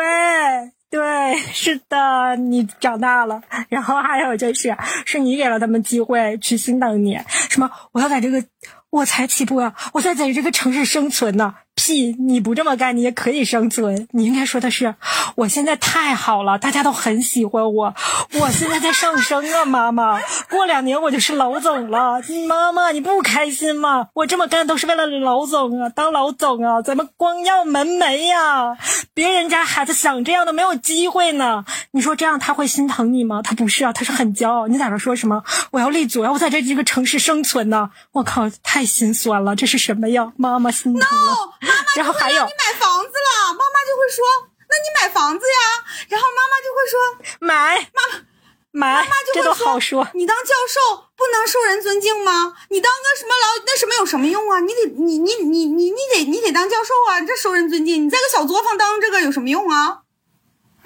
对，是的，你长大了。然后还有就是，是你给了他们机会去心疼你，什么？我要在这个，我才起步啊，我在在这个城市生存呢。屁！你不这么干，你也可以生存。你应该说的是，我现在太好了，大家都很喜欢我，我现在在上升啊，妈妈。过两年我就是老总了，妈妈你不开心吗？我这么干都是为了老总啊，当老总啊，咱们光耀门楣呀。别人家孩子想这样的没有机会呢。你说这样他会心疼你吗？他不是啊，他是很骄傲。你在这说什么？我要立足要，我在这几个城市生存呢。我靠，太心酸了，这是什么呀？妈妈心疼了。然后还有，你买房子了，妈妈就会说：“那你买房子呀。”然后妈妈就会说：“买。”妈妈，妈妈就会说好说。你当教授不能受人尊敬吗？你当个什么老那什么有什么用啊？你得你你你你你得你得当教授啊，这受人尊敬。你在个小作坊当这个有什么用啊？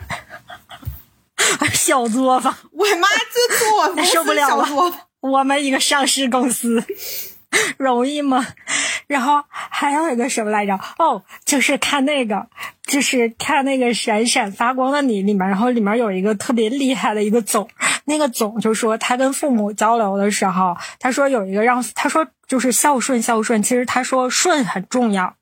小作坊，我妈就做我受不了了。我们一个上市公司容易吗？然后还有一个什么来着？哦，就是看那个，就是看那个闪闪发光的你里面，然后里面有一个特别厉害的一个总，那个总就说他跟父母交流的时候，他说有一个让他说就是孝顺孝顺，其实他说顺很重要。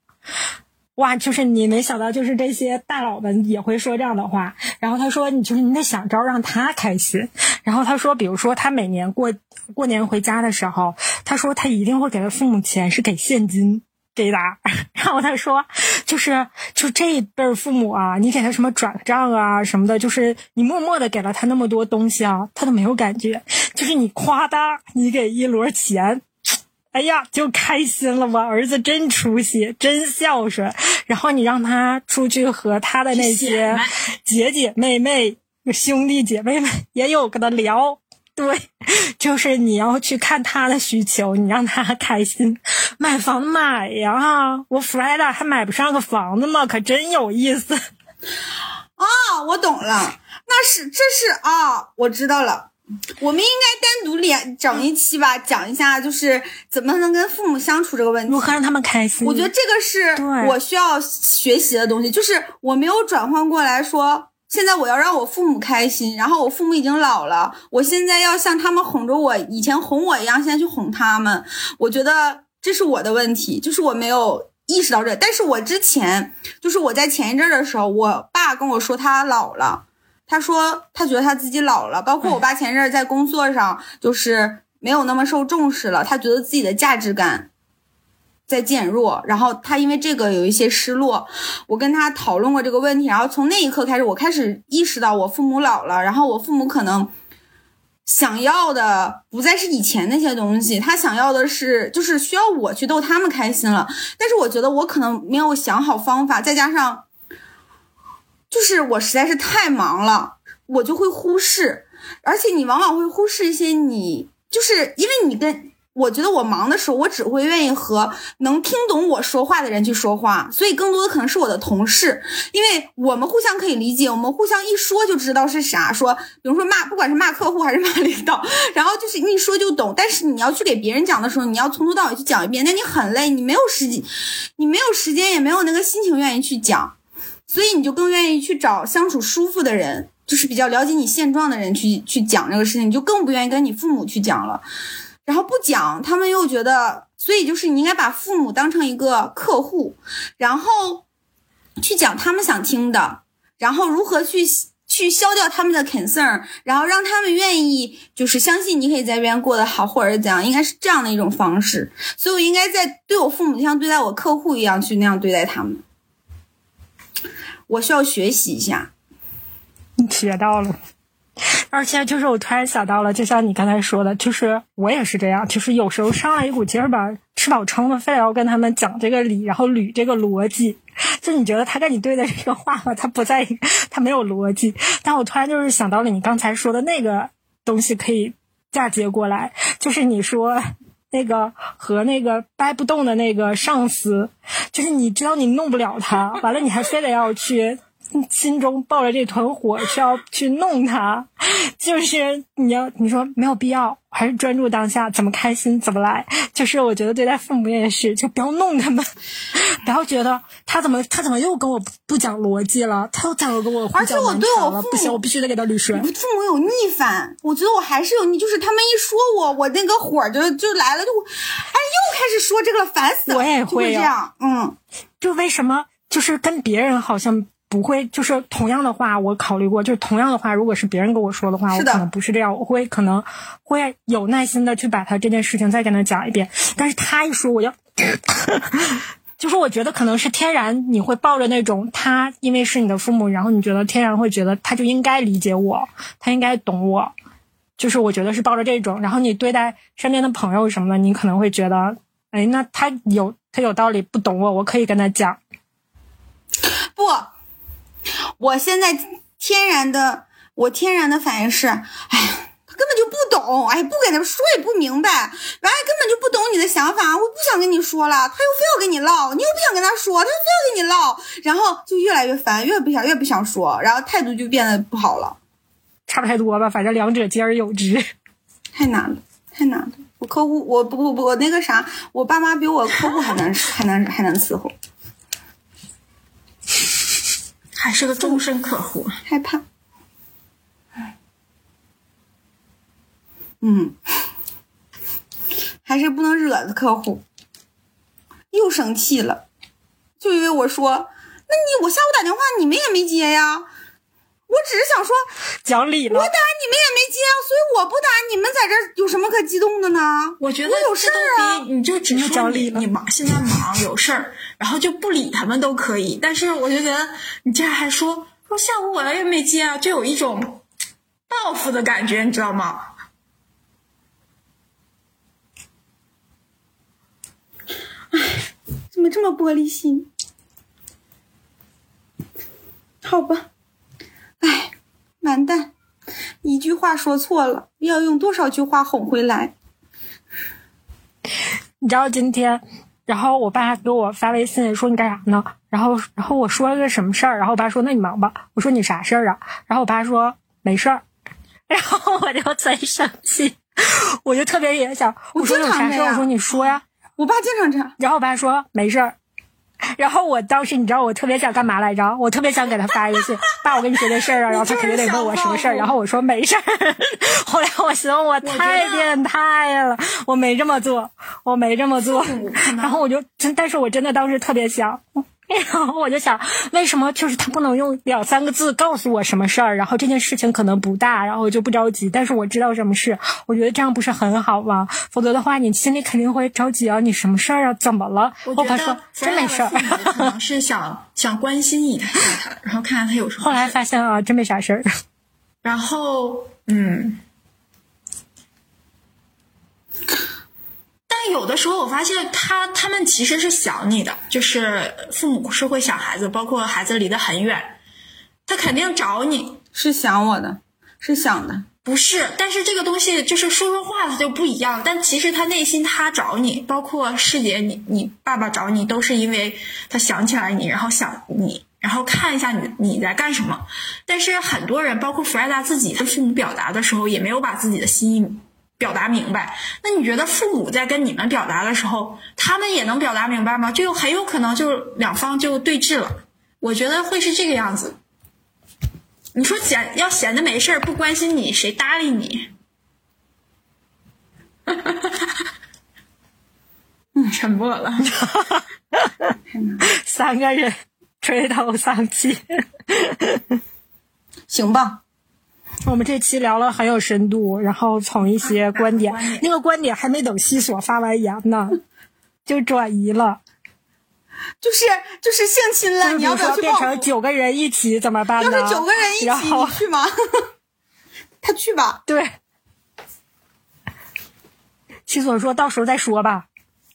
哇，就是你没想到，就是这些大佬们也会说这样的话。然后他说，你就是你得想招让他开心。然后他说，比如说他每年过过年回家的时候，他说他一定会给他父母钱，是给现金给的。然后他说，就是就这一辈父母啊，你给他什么转账啊什么的，就是你默默的给了他那么多东西啊，他都没有感觉。就是你夸他，你给一摞钱。哎呀，就开心了吧！儿子真出息，真孝顺。然后你让他出去和他的那些姐姐妹妹、兄弟姐妹们也有跟他聊。对，就是你要去看他的需求，你让他开心。买房买呀，我 Freda 还买不上个房子吗？可真有意思。啊，我懂了，那是这是啊，我知道了。我们应该单独连整一期吧，讲一下就是怎么能跟父母相处这个问题。如何让他们开心？我觉得这个是我需要学习的东西，就是我没有转换过来说，现在我要让我父母开心，然后我父母已经老了，我现在要像他们哄着我以前哄我一样，现在去哄他们。我觉得这是我的问题，就是我没有意识到这。但是我之前就是我在前一阵的时候，我爸跟我说他老了。他说他觉得他自己老了，包括我爸前阵在工作上就是没有那么受重视了，他觉得自己的价值感在减弱，然后他因为这个有一些失落。我跟他讨论过这个问题，然后从那一刻开始，我开始意识到我父母老了，然后我父母可能想要的不再是以前那些东西，他想要的是就是需要我去逗他们开心了。但是我觉得我可能没有想好方法，再加上。就是我实在是太忙了，我就会忽视，而且你往往会忽视一些你，就是因为你跟我觉得我忙的时候，我只会愿意和能听懂我说话的人去说话，所以更多的可能是我的同事，因为我们互相可以理解，我们互相一说就知道是啥，说比如说骂，不管是骂客户还是骂领导，然后就是一说就懂，但是你要去给别人讲的时候，你要从头到尾去讲一遍，那你很累，你没有时间，你没有时间，也没有那个心情愿意去讲。所以你就更愿意去找相处舒服的人，就是比较了解你现状的人去去讲这个事情，你就更不愿意跟你父母去讲了。然后不讲，他们又觉得，所以就是你应该把父母当成一个客户，然后去讲他们想听的，然后如何去去消掉他们的 concern，然后让他们愿意就是相信你可以在这边过得好，或者是怎样，应该是这样的一种方式。所以我应该在对我父母像对待我客户一样去那样对待他们。我需要学习一下，你学到了。而且就是我突然想到了，就像你刚才说的，就是我也是这样，就是有时候上来一股劲儿吧，吃饱撑的，非要跟他们讲这个理，然后捋这个逻辑。就你觉得他跟你对的这个话吧，他不在，他没有逻辑。但我突然就是想到了你刚才说的那个东西，可以嫁接过来，就是你说那个和那个掰不动的那个上司，就是你知道你弄不了他，完了你还非得要去。心中抱着这团火，需要去弄他，就是你要你说没有必要，还是专注当下，怎么开心怎么来。就是我觉得对待父母也是，就不要弄他们，不要觉得他怎么他怎么又跟我不讲逻辑了，他又在跟我而且我对我父母不行，我必须得给他捋顺。父母有逆反，我觉得我还是有逆，就是他们一说我，我那个火就就来了，就哎又开始说这个了，烦死了。我也会这样，嗯，就为什么就是跟别人好像。不会，就是同样的话，我考虑过，就是同样的话，如果是别人跟我说的话，我可能不是这样，我会可能会有耐心的去把他这件事情再跟他讲一遍。但是他一说，我要，就是我觉得可能是天然，你会抱着那种他因为是你的父母，然后你觉得天然会觉得他就应该理解我，他应该懂我，就是我觉得是抱着这种。然后你对待身边的朋友什么的，你可能会觉得，哎，那他有他有道理，不懂我，我可以跟他讲，不。我现在天然的，我天然的反应是，哎呀，他根本就不懂，哎，不给他说也不明白，完了根本就不懂你的想法，我不想跟你说了，他又非要跟你唠，你又不想跟他说，他又非要跟你唠，然后就越来越烦，越不想越不想说，然后态度就变得不好了，差不太多吧，反正两者兼而有之。太难了，太难了。我客户，我不不不，我那个啥，我爸妈比我客户还难还难还难伺候，还是个终身客户。害怕。嗯，还是不能惹的客户，又生气了，就因为我说，那你我下午打电话你们也没接呀，我只是想说，讲理了我打你们也没接啊，所以我不打，你们在这有什么可激动的呢？我觉得我有事儿啊你就只你又说你讲理了你忙，现在忙有事儿，然后就不理他们都可以。但是我就觉得你竟然还说说下午我也没接啊，就有一种报复的感觉，你知道吗？怎么这么玻璃心？好吧，哎，完蛋，一句话说错了，要用多少句话哄回来？你知道今天，然后我爸给我发微信说你干啥呢？然后然后我说了个什么事儿，然后我爸说那你忙吧。我说你啥事儿啊？然后我爸说没事儿，然后我就贼生气，我就特别也想，我说有啥事儿？我说你说呀。我爸经常这样，然后我爸说没事儿。然后我当时你知道我特别想干嘛来着？我特别想给他发一个信，爸，我跟你说这事儿啊。然后他肯定得问我什么事儿，然后我说没事儿。后来我寻思我太变态了，我没这么做，我没这么做。然后我就真，但是我真的当时特别想。然后我就想，为什么就是他不能用两三个字告诉我什么事儿？然后这件事情可能不大，然后我就不着急，但是我知道什么事，我觉得这样不是很好吗？否则的话，你心里肯定会着急啊！你什么事儿啊？怎么了？我觉我爸说得真没事儿。可能是想 想关心一下他，然后看看他有什么。后来发现啊，真没啥事儿。然后嗯，但有的时候我发现他他们其实是想你的，就是父母是会想孩子，包括孩子离得很远，他肯定找你。是想我的，是想的。不是，但是这个东西就是说说话，他就不一样。但其实他内心他找你，包括师姐你你爸爸找你，都是因为他想起来你，然后想你，然后看一下你你在干什么。但是很多人，包括弗莱达自己，跟父母表达的时候，也没有把自己的心意表达明白。那你觉得父母在跟你们表达的时候，他们也能表达明白吗？就很有可能就两方就对峙了。我觉得会是这个样子。你说闲要闲的没事儿不关心你，谁搭理你？嗯，沉默了。三个人垂头丧气。行吧，我们这期聊了很有深度，然后从一些观点，那个观点还没等西索发完言呢，就转移了。就是就是性侵了，你要不要？变成九个人一起怎么办要呢？是九个人一起，你去吗？他去吧。对，西索说到时候再说吧，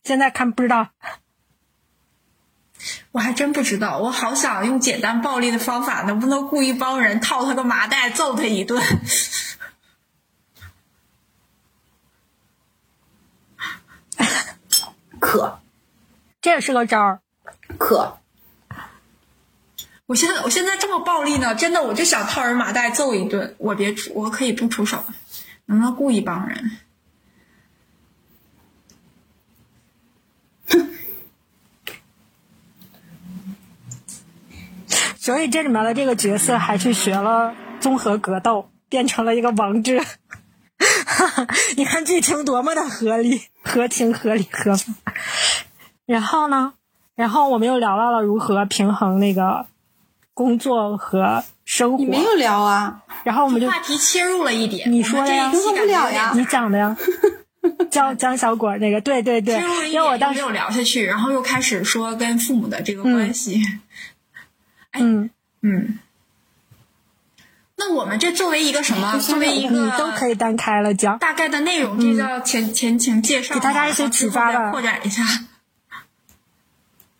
现在看不知道。我还真不知道，我好想用简单暴力的方法，能不能雇一帮人套他个麻袋，揍他一顿？可这也是个招儿。可，我现在我现在这么暴力呢，真的我就想套人麻袋揍一顿。我别出，我可以不出手，能不能雇一帮人？所以这里面的这个角色还去学了综合格斗，变成了一个王者。你看剧情多么的合理、合情、合理、合法。然后呢，然后我们又聊到了如何平衡那个工作和生活。你没有聊啊？然后我们就话题切入了一点，你说的呀我们这一期平衡不了呀你讲的呀，江江小果那个，对对对因为我当时没有聊下去，然后又开始说跟父母的这个关系。嗯，嗯嗯，那我们这作为一个什么？作为一个你都可以单开了讲。大概的内容，这叫前前情介绍，给大家一些启发扩展一下。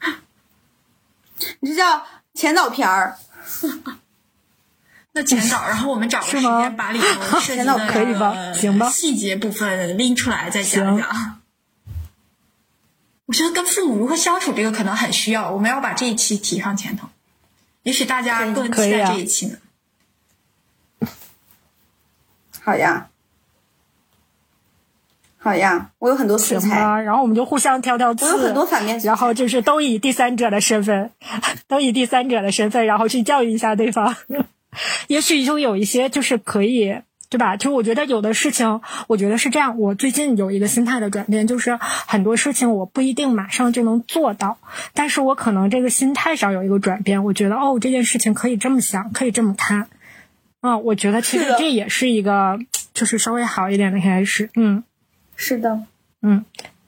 你这叫前导片儿。那前导，然后我们找个时间把里头 涉及前导可以吧的行吧细节部分拎出来再讲讲。我觉得跟父母如何相处这个可能很需要，我们要把这一期提上前头。也许大家更期待可以啊这一期呢。好呀，好呀，我有很多素材，然后我们就互相挑挑刺，我有很多反面然后就是都以第三者的身份，都以第三者的身份，然后去教育一下对方。也许就有一些就是可以，对吧？就我觉得有的事情，我觉得是这样。我最近有一个心态的转变，就是很多事情我不一定马上就能做到，但是我可能这个心态上有一个转变。我觉得哦，这件事情可以这么想，可以这么看。嗯，我觉得其实这也是一个，就是稍微好一点的开始。嗯是的，嗯，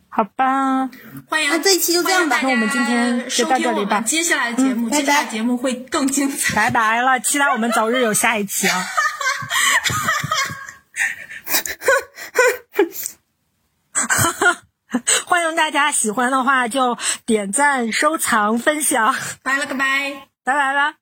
好吧。欢迎，那这一期就这样吧那我们今天就到这里吧接下来的节目，接下来节目会更精彩。拜拜了，期待我们早日有下一期啊！欢迎大家喜欢的话就点赞、收藏、分享，拜了个拜。拜拜了。